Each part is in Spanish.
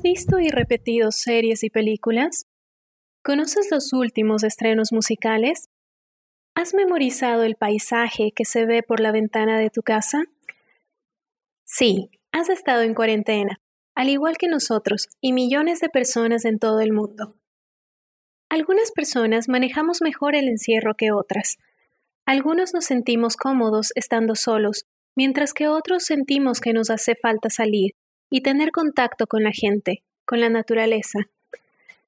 ¿Has visto y repetido series y películas? ¿Conoces los últimos estrenos musicales? ¿Has memorizado el paisaje que se ve por la ventana de tu casa? Sí, has estado en cuarentena, al igual que nosotros y millones de personas en todo el mundo. Algunas personas manejamos mejor el encierro que otras. Algunos nos sentimos cómodos estando solos, mientras que otros sentimos que nos hace falta salir y tener contacto con la gente, con la naturaleza.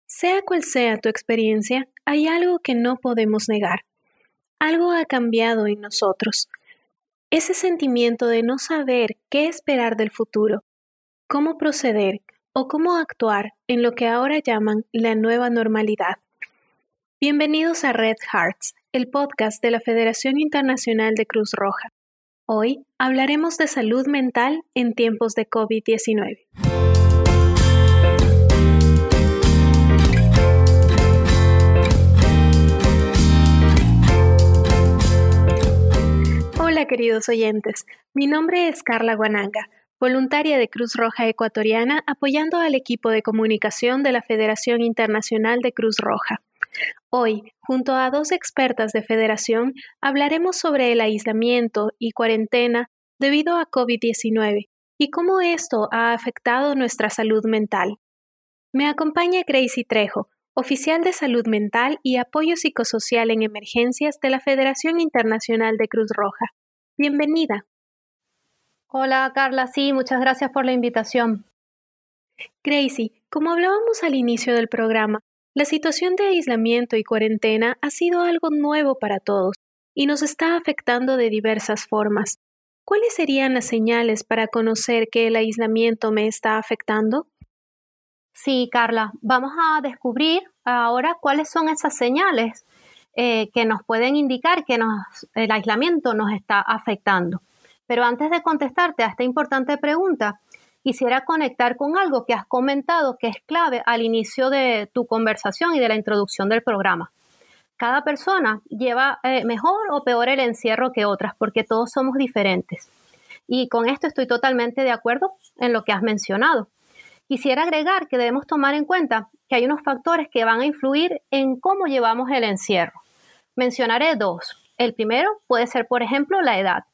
Sea cual sea tu experiencia, hay algo que no podemos negar. Algo ha cambiado en nosotros. Ese sentimiento de no saber qué esperar del futuro, cómo proceder o cómo actuar en lo que ahora llaman la nueva normalidad. Bienvenidos a Red Hearts, el podcast de la Federación Internacional de Cruz Roja. Hoy hablaremos de salud mental en tiempos de COVID-19. Hola queridos oyentes, mi nombre es Carla Guananga, voluntaria de Cruz Roja Ecuatoriana apoyando al equipo de comunicación de la Federación Internacional de Cruz Roja. Hoy, junto a dos expertas de federación, hablaremos sobre el aislamiento y cuarentena debido a COVID-19 y cómo esto ha afectado nuestra salud mental. Me acompaña Gracie Trejo, oficial de salud mental y apoyo psicosocial en emergencias de la Federación Internacional de Cruz Roja. Bienvenida. Hola Carla, sí, muchas gracias por la invitación. Gracie, como hablábamos al inicio del programa, la situación de aislamiento y cuarentena ha sido algo nuevo para todos y nos está afectando de diversas formas. ¿Cuáles serían las señales para conocer que el aislamiento me está afectando? Sí, Carla, vamos a descubrir ahora cuáles son esas señales eh, que nos pueden indicar que el aislamiento nos está afectando. Pero antes de contestarte a esta importante pregunta, quisiera conectar con algo que has comentado que es clave al inicio de tu conversación y de la introducción del programa. Cada persona lleva eh, mejor o peor el encierro que otras porque todos somos diferentes. Y con esto estoy totalmente de acuerdo en lo que has mencionado. Quisiera agregar que debemos tomar en cuenta que hay unos factores que van a influir en cómo llevamos el encierro. Mencionaré dos. El primero puede ser, por ejemplo, la edad.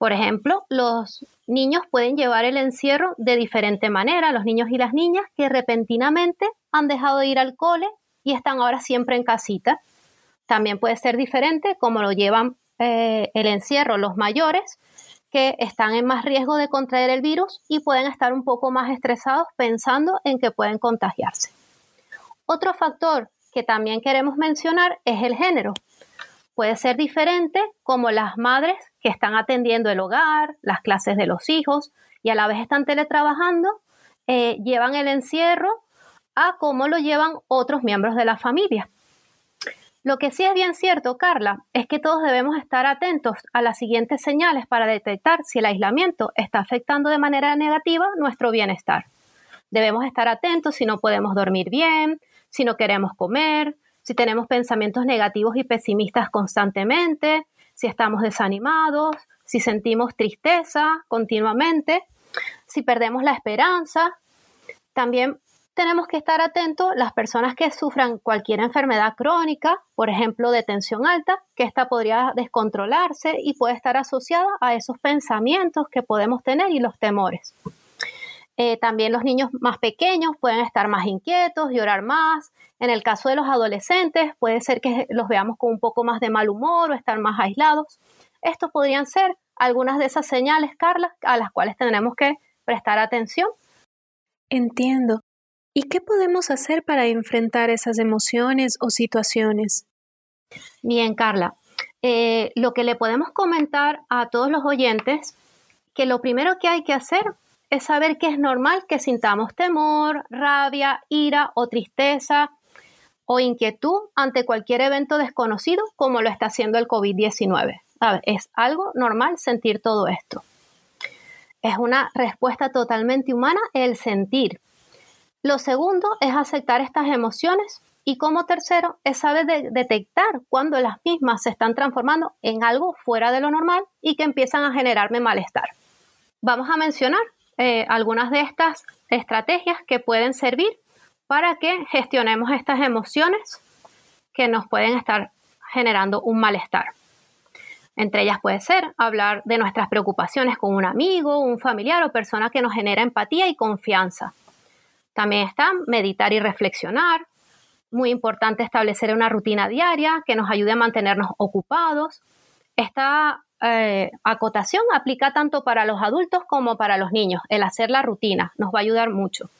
Por ejemplo, los niños pueden llevar el encierro de diferente manera, los niños y las niñas que repentinamente han dejado de ir al cole y están ahora siempre en casita. También puede ser diferente como lo llevan eh, el encierro los mayores, que están en más riesgo de contraer el virus y pueden estar un poco más estresados pensando en que pueden contagiarse. Otro factor que también queremos mencionar es el género puede ser diferente como las madres que están atendiendo el hogar, las clases de los hijos y a la vez están teletrabajando, eh, llevan el encierro a cómo lo llevan otros miembros de la familia. Lo que sí es bien cierto, Carla, es que todos debemos estar atentos a las siguientes señales para detectar si el aislamiento está afectando de manera negativa nuestro bienestar. Debemos estar atentos si no podemos dormir bien, si no queremos comer, si tenemos pensamientos negativos y pesimistas constantemente, si estamos desanimados, si sentimos tristeza continuamente, si perdemos la esperanza. También tenemos que estar atentos las personas que sufran cualquier enfermedad crónica, por ejemplo, de tensión alta, que esta podría descontrolarse y puede estar asociada a esos pensamientos que podemos tener y los temores. Eh, también los niños más pequeños pueden estar más inquietos, llorar más. En el caso de los adolescentes, puede ser que los veamos con un poco más de mal humor o estar más aislados. Estos podrían ser algunas de esas señales, Carla, a las cuales tendremos que prestar atención. Entiendo. ¿Y qué podemos hacer para enfrentar esas emociones o situaciones? Bien, Carla. Eh, lo que le podemos comentar a todos los oyentes, que lo primero que hay que hacer es saber que es normal que sintamos temor, rabia, ira o tristeza o inquietud ante cualquier evento desconocido como lo está haciendo el COVID-19. Es algo normal sentir todo esto. Es una respuesta totalmente humana el sentir. Lo segundo es aceptar estas emociones y como tercero es saber detectar cuando las mismas se están transformando en algo fuera de lo normal y que empiezan a generarme malestar. Vamos a mencionar eh, algunas de estas estrategias que pueden servir para que gestionemos estas emociones que nos pueden estar generando un malestar. Entre ellas puede ser hablar de nuestras preocupaciones con un amigo, un familiar o persona que nos genera empatía y confianza. También está meditar y reflexionar. Muy importante establecer una rutina diaria que nos ayude a mantenernos ocupados. Esta eh, acotación aplica tanto para los adultos como para los niños. El hacer la rutina nos va a ayudar mucho.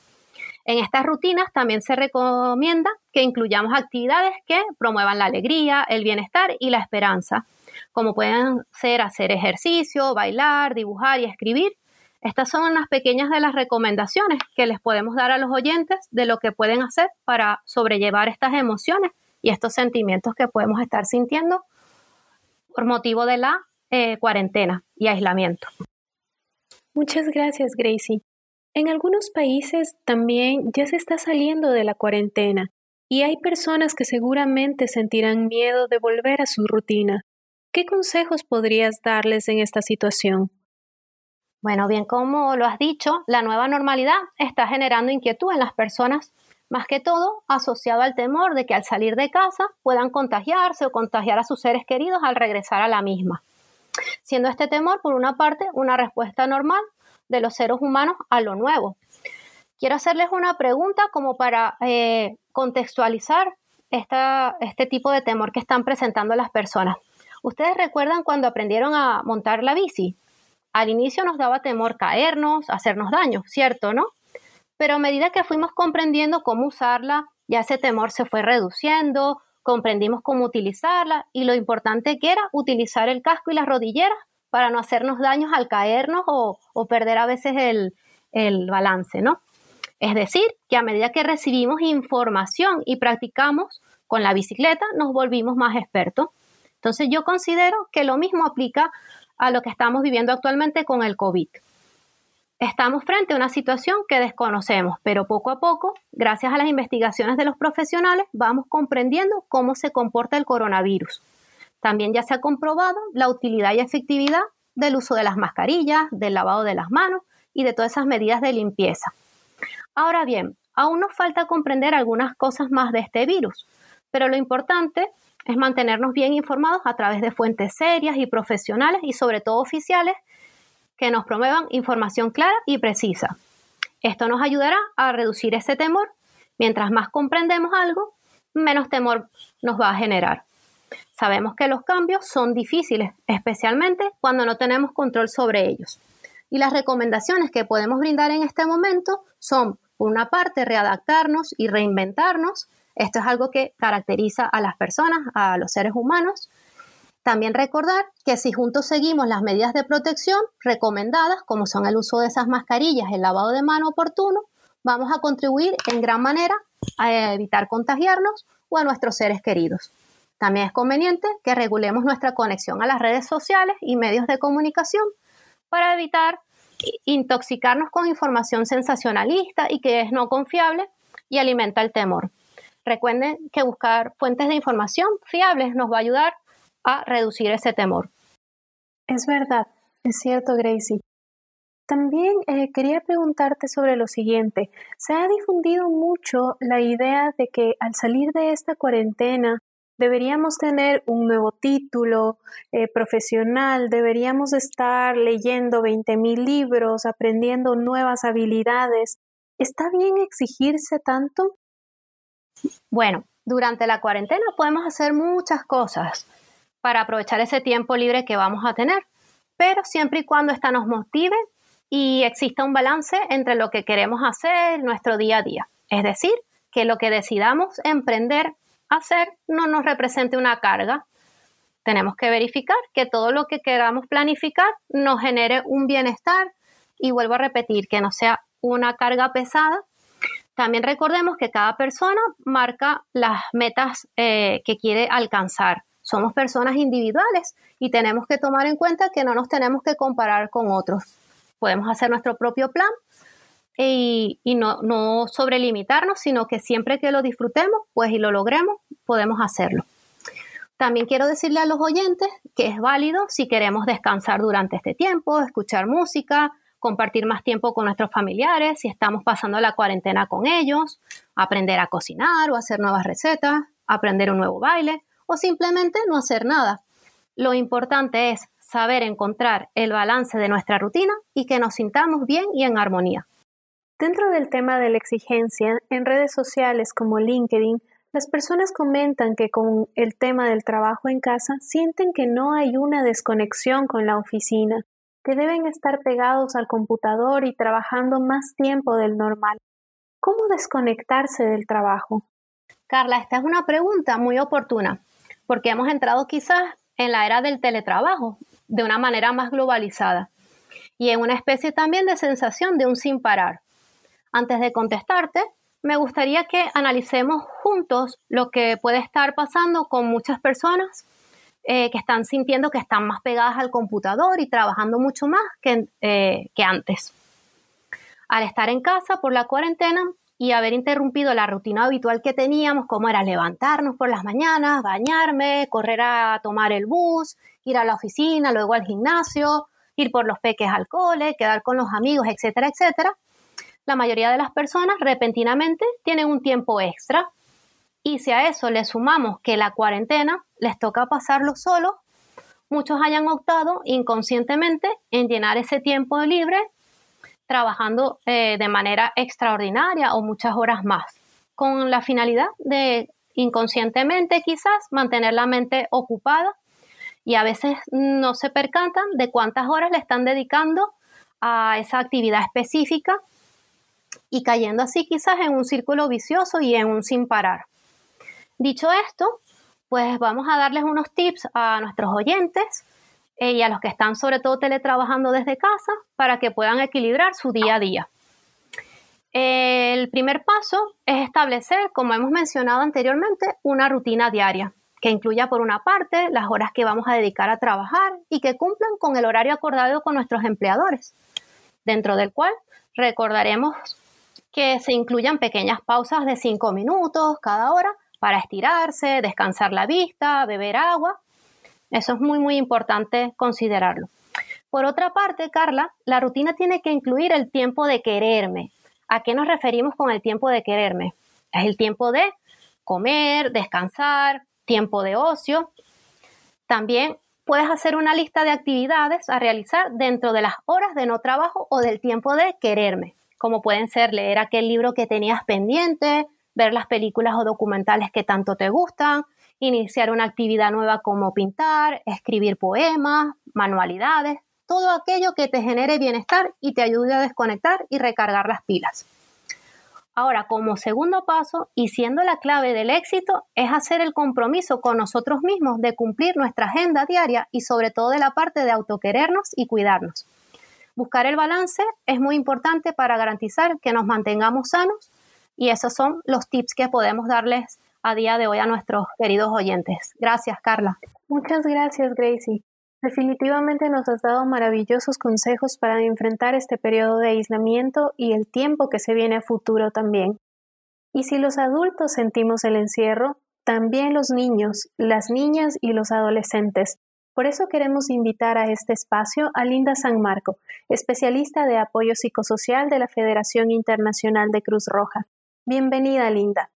En estas rutinas también se recomienda que incluyamos actividades que promuevan la alegría, el bienestar y la esperanza, como pueden ser hacer ejercicio, bailar, dibujar y escribir. Estas son unas pequeñas de las recomendaciones que les podemos dar a los oyentes de lo que pueden hacer para sobrellevar estas emociones y estos sentimientos que podemos estar sintiendo por motivo de la eh, cuarentena y aislamiento. Muchas gracias, Gracie. En algunos países también ya se está saliendo de la cuarentena y hay personas que seguramente sentirán miedo de volver a su rutina. ¿Qué consejos podrías darles en esta situación? Bueno, bien como lo has dicho, la nueva normalidad está generando inquietud en las personas, más que todo asociado al temor de que al salir de casa puedan contagiarse o contagiar a sus seres queridos al regresar a la misma. Siendo este temor, por una parte, una respuesta normal de los seres humanos a lo nuevo. Quiero hacerles una pregunta como para eh, contextualizar este tipo de temor que están presentando las personas. ¿Ustedes recuerdan cuando aprendieron a montar la bici? Al inicio nos daba temor caernos, hacernos daño, ¿cierto, no? Pero a medida que fuimos comprendiendo cómo usarla, ya ese temor se fue reduciendo, comprendimos cómo utilizarla y lo importante que era utilizar el casco y las rodilleras para no hacernos daños al caernos o, perder a veces el, el balance, ¿no? Es decir, que a medida que recibimos información y practicamos con la bicicleta, nos volvimos más expertos. Entonces yo considero que lo mismo aplica a lo que estamos viviendo actualmente con el COVID. Estamos frente a una situación que desconocemos, pero poco a poco, gracias a las investigaciones de los profesionales, vamos comprendiendo cómo se comporta el coronavirus. También ya se ha comprobado la utilidad y efectividad del uso de las mascarillas, del lavado de las manos y de todas esas medidas de limpieza. Ahora bien, aún nos falta comprender algunas cosas más de este virus, pero lo importante es mantenernos bien informados a través de fuentes serias y profesionales y sobre todo oficiales que nos promuevan información clara y precisa. Esto nos ayudará a reducir ese temor. Mientras más comprendemos algo, menos temor nos va a generar. Sabemos que los cambios son difíciles, especialmente cuando no tenemos control sobre ellos. Y las recomendaciones que podemos brindar en este momento son, por una parte, readaptarnos y reinventarnos. Esto es algo que caracteriza a las personas, a los seres humanos. También recordar que si juntos seguimos las medidas de protección recomendadas, como son el uso de esas mascarillas, el lavado de mano oportuno, vamos a contribuir en gran manera a evitar contagiarnos o a nuestros seres queridos. También es conveniente que regulemos nuestra conexión a las redes sociales y medios de comunicación para evitar intoxicarnos con información sensacionalista y que es no confiable y alimenta el temor. Recuerden que buscar fuentes de información fiables nos va a ayudar a reducir ese temor. Es verdad, es cierto, Gracie. También eh, quería preguntarte sobre lo siguiente. Se ha difundido mucho la idea de que al salir de esta cuarentena deberíamos tener un nuevo título eh, profesional, deberíamos estar leyendo 20.000 libros, aprendiendo nuevas habilidades. ¿Está bien exigirse tanto? Bueno, durante la cuarentena podemos hacer muchas cosas para aprovechar ese tiempo libre que vamos a tener, pero siempre y cuando esta nos motive y exista un balance entre lo que queremos hacer nuestro día a día. Es decir, que lo que decidamos emprender hacer no nos represente una carga. Tenemos que verificar que todo lo que queramos planificar nos genere un bienestar y vuelvo a repetir, que no sea una carga pesada. También recordemos que cada persona marca las metas eh, que quiere alcanzar. Somos personas individuales y tenemos que tomar en cuenta que no nos tenemos que comparar con otros. Podemos hacer nuestro propio plan y, no, no sobrelimitarnos, sino que siempre que lo disfrutemos, pues y lo logremos, podemos hacerlo. También quiero decirle a los oyentes que es válido si queremos descansar durante este tiempo, escuchar música, compartir más tiempo con nuestros familiares si estamos pasando la cuarentena con ellos, aprender a cocinar o hacer nuevas recetas, aprender un nuevo baile o simplemente no hacer nada. Lo importante es saber encontrar el balance de nuestra rutina y que nos sintamos bien y en armonía. Dentro del tema de la exigencia, en redes sociales como LinkedIn, las personas comentan que con el tema del trabajo en casa sienten que no hay una desconexión con la oficina, que deben estar pegados al computador y trabajando más tiempo del normal. ¿Cómo desconectarse del trabajo? Carla, esta es una pregunta muy oportuna, porque hemos entrado quizás en la era del teletrabajo de una manera más globalizada y en una especie también de sensación de un sin parar. Antes de contestarte, me gustaría que analicemos juntos lo que puede estar pasando con muchas personas eh, que están sintiendo que están más pegadas al computador y trabajando mucho más que, eh, que antes. Al estar en casa por la cuarentena y haber interrumpido la rutina habitual que teníamos, como era levantarnos por las mañanas, bañarme, correr a tomar el bus, ir a la oficina, luego al gimnasio, ir por los peques al cole, quedar con los amigos, etcétera, etcétera, la mayoría de las personas repentinamente tienen un tiempo extra. Y si a eso le sumamos que la cuarentena les toca pasarlo solo, muchos hayan optado inconscientemente en llenar ese tiempo libre trabajando eh, de manera extraordinaria o muchas horas más, con la finalidad de inconscientemente quizás mantener la mente ocupada y a veces no se percatan de cuántas horas le están dedicando a esa actividad específica y cayendo así quizás en un círculo vicioso y en un sin parar. Dicho esto, pues vamos a darles unos tips a nuestros oyentes eh, y a los que están sobre todo teletrabajando desde casa para que puedan equilibrar su día a día. El primer paso es establecer, como hemos mencionado anteriormente, una rutina diaria que incluya por una parte las horas que vamos a dedicar a trabajar y que cumplan con el horario acordado con nuestros empleadores, dentro del cual recordaremos que se incluyan pequeñas pausas de 5 minutos cada hora para estirarse, descansar la vista, beber agua. Eso es muy, muy importante considerarlo. Por otra parte, Carla, la rutina tiene que incluir el tiempo de quererme. ¿A qué nos referimos con el tiempo de quererme? Es el tiempo de comer, descansar, tiempo de ocio. También puedes hacer una lista de actividades a realizar dentro de las horas de no trabajo o del tiempo de quererme como pueden ser leer aquel libro que tenías pendiente, ver las películas o documentales que tanto te gustan, iniciar una actividad nueva como pintar, escribir poemas, manualidades, todo aquello que te genere bienestar y te ayude a desconectar y recargar las pilas. Ahora, como segundo paso, y siendo la clave del éxito, es hacer el compromiso con nosotros mismos de cumplir nuestra agenda diaria y sobre todo de la parte de autoquerernos y cuidarnos. Buscar el balance es muy importante para garantizar que nos mantengamos sanos y esos son los tips que podemos darles a día de hoy a nuestros queridos oyentes. Gracias, Carla. Muchas gracias, Gracie. Definitivamente nos has dado maravillosos consejos para enfrentar este periodo de aislamiento y el tiempo que se viene a futuro también. Y si los adultos sentimos el encierro, también los niños, las niñas y los adolescentes, por eso queremos invitar a este espacio a Linda San Marco, especialista de apoyo psicosocial de la Federación Internacional de Cruz Roja. Bienvenida, Linda.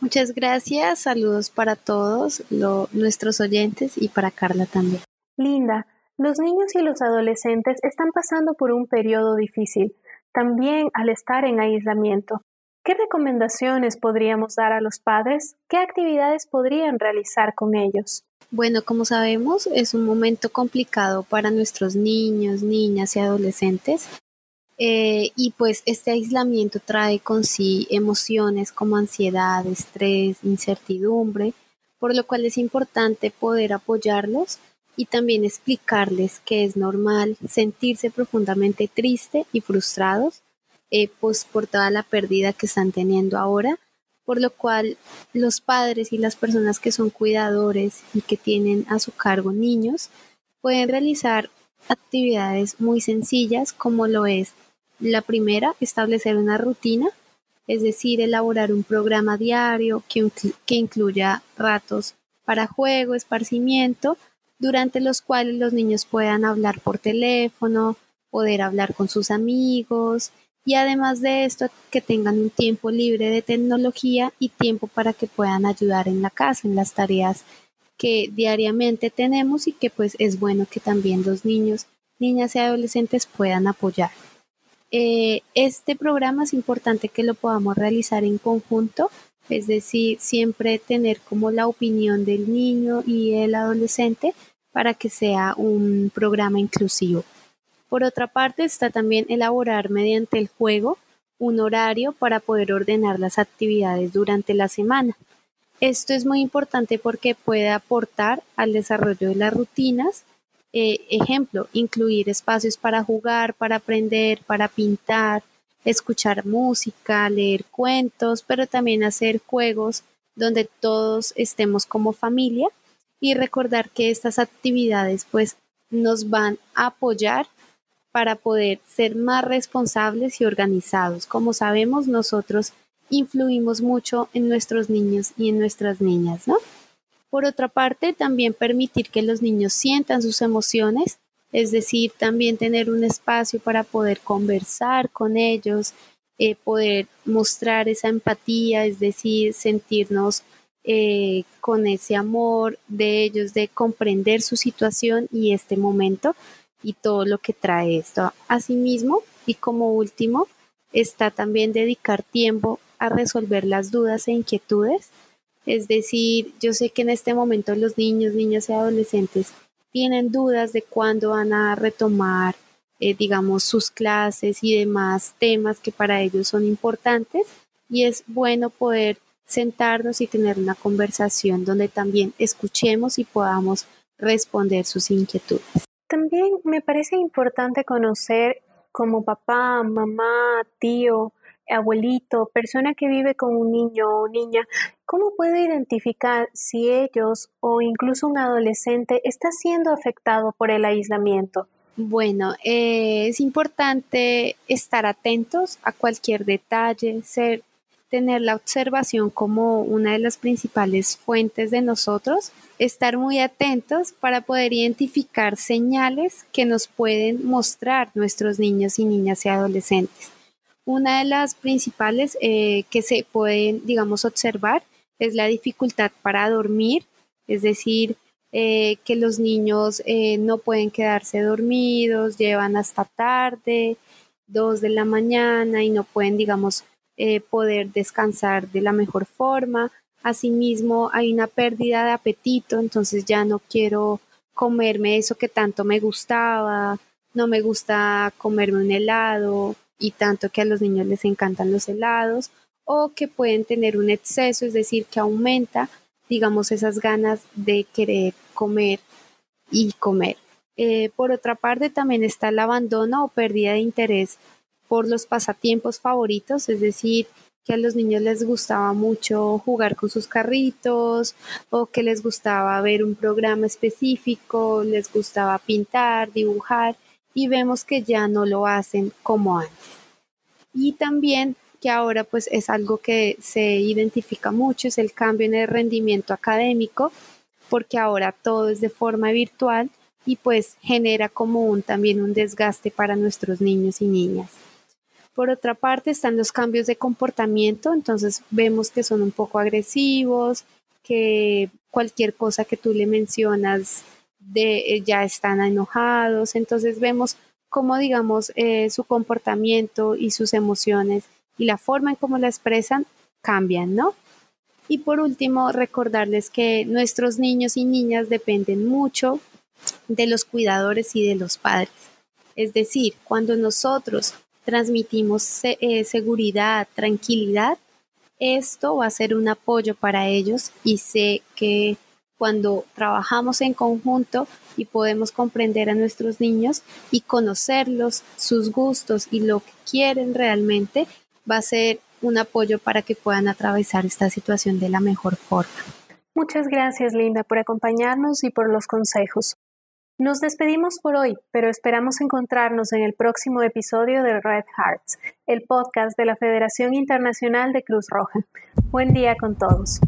Muchas gracias, saludos para todos nuestros oyentes y para Carla también. Linda, los niños y los adolescentes están pasando por un periodo difícil, también al estar en aislamiento. ¿Qué recomendaciones podríamos dar a los padres? ¿Qué actividades podrían realizar con ellos? Bueno, como sabemos, es un momento complicado para nuestros niños, niñas y adolescentes. Eh, y pues este aislamiento trae con sí emociones como ansiedad, estrés, incertidumbre, por lo cual es importante poder apoyarlos y también explicarles que es normal sentirse profundamente triste y frustrados eh, pues por toda la pérdida que están teniendo ahora por lo cual los padres y las personas que son cuidadores y que tienen a su cargo niños pueden realizar actividades muy sencillas como lo es la primera, establecer una rutina, es decir, elaborar un programa diario que, que incluya ratos para juego, esparcimiento, durante los cuales los niños puedan hablar por teléfono poder hablar con sus amigos y además de esto que tengan un tiempo libre de tecnología y tiempo para que puedan ayudar en la casa, en las tareas que diariamente tenemos y que pues es bueno que también los niños, niñas y adolescentes puedan apoyar. Eh, este programa es importante que lo podamos realizar en conjunto, es decir, siempre tener como la opinión del niño y el adolescente para que sea un programa inclusivo. Por otra parte, está también elaborar mediante el juego un horario para poder ordenar las actividades durante la semana. Esto es muy importante porque puede aportar al desarrollo de las rutinas. Eh, ejemplo, incluir espacios para jugar, para aprender, para pintar, escuchar música, leer cuentos, pero también hacer juegos donde todos estemos como familia y recordar que estas actividades pues nos van a apoyar para poder ser más responsables y organizados. Como sabemos, nosotros influimos mucho en nuestros niños y en nuestras niñas, ¿no? Por otra parte, también permitir que los niños sientan sus emociones, es decir, también tener un espacio para poder conversar con ellos, eh, poder mostrar esa empatía, es decir, sentirnos eh, con ese amor de ellos, de comprender su situación y este momento y todo lo que trae esto. Asimismo, y como último, está también dedicar tiempo a resolver las dudas e inquietudes. Es decir, yo sé que en este momento los niños, niñas y adolescentes tienen dudas de cuándo van a retomar, eh, digamos, sus clases y demás temas que para ellos son importantes. Y es bueno poder sentarnos y tener una conversación donde también escuchemos y podamos responder sus inquietudes. También me parece importante conocer como papá, mamá, tío, abuelito, persona que vive con un niño o niña, ¿cómo puede identificar si ellos o incluso un adolescente está siendo afectado por el aislamiento? Bueno, eh, es importante estar atentos a cualquier detalle, ser, tener la observación como una de las principales fuentes de nosotros estar muy atentos para poder identificar señales que nos pueden mostrar nuestros niños y niñas y adolescentes. Una de las principales eh, que se pueden, digamos, observar es la dificultad para dormir, es decir, eh, que los niños eh, no pueden quedarse dormidos, llevan hasta tarde, dos de la mañana y no pueden, digamos, poder descansar de la mejor forma. Asimismo, hay una pérdida de apetito, entonces ya no quiero comerme eso que tanto me gustaba, no me gusta comerme un helado y tanto que a los niños les encantan los helados, o que pueden tener un exceso, es decir, que aumenta, digamos, esas ganas de querer comer y comer. Eh, por otra parte, también está el abandono o pérdida de interés por los pasatiempos favoritos, es decir, que a los niños les gustaba mucho jugar con sus carritos o que les gustaba ver un programa específico, les gustaba pintar, dibujar y vemos que ya no lo hacen como antes. Y también que ahora pues es algo que se identifica mucho, es el cambio en el rendimiento académico, porque ahora todo es de forma virtual y pues genera como un, también un desgaste para nuestros niños y niñas. Por otra parte están los cambios de comportamiento, entonces vemos que son un poco agresivos, que cualquier cosa que tú le mencionas de, eh, ya están enojados, entonces vemos cómo digamos eh, su comportamiento y sus emociones y la forma en cómo la expresan cambian, ¿no? Y por último, recordarles que nuestros niños y niñas dependen mucho de los cuidadores y de los padres. Es decir, cuando nosotros transmitimos eh, seguridad, tranquilidad, esto va a ser un apoyo para ellos y sé que cuando trabajamos en conjunto y podemos comprender a nuestros niños y conocerlos, sus gustos y lo que quieren realmente, va a ser un apoyo para que puedan atravesar esta situación de la mejor forma. Muchas gracias, Linda, por acompañarnos y por los consejos. Nos despedimos por hoy, pero esperamos encontrarnos en el próximo episodio de Red Hearts, el podcast de la Federación Internacional de Cruz Roja. Buen día con todos.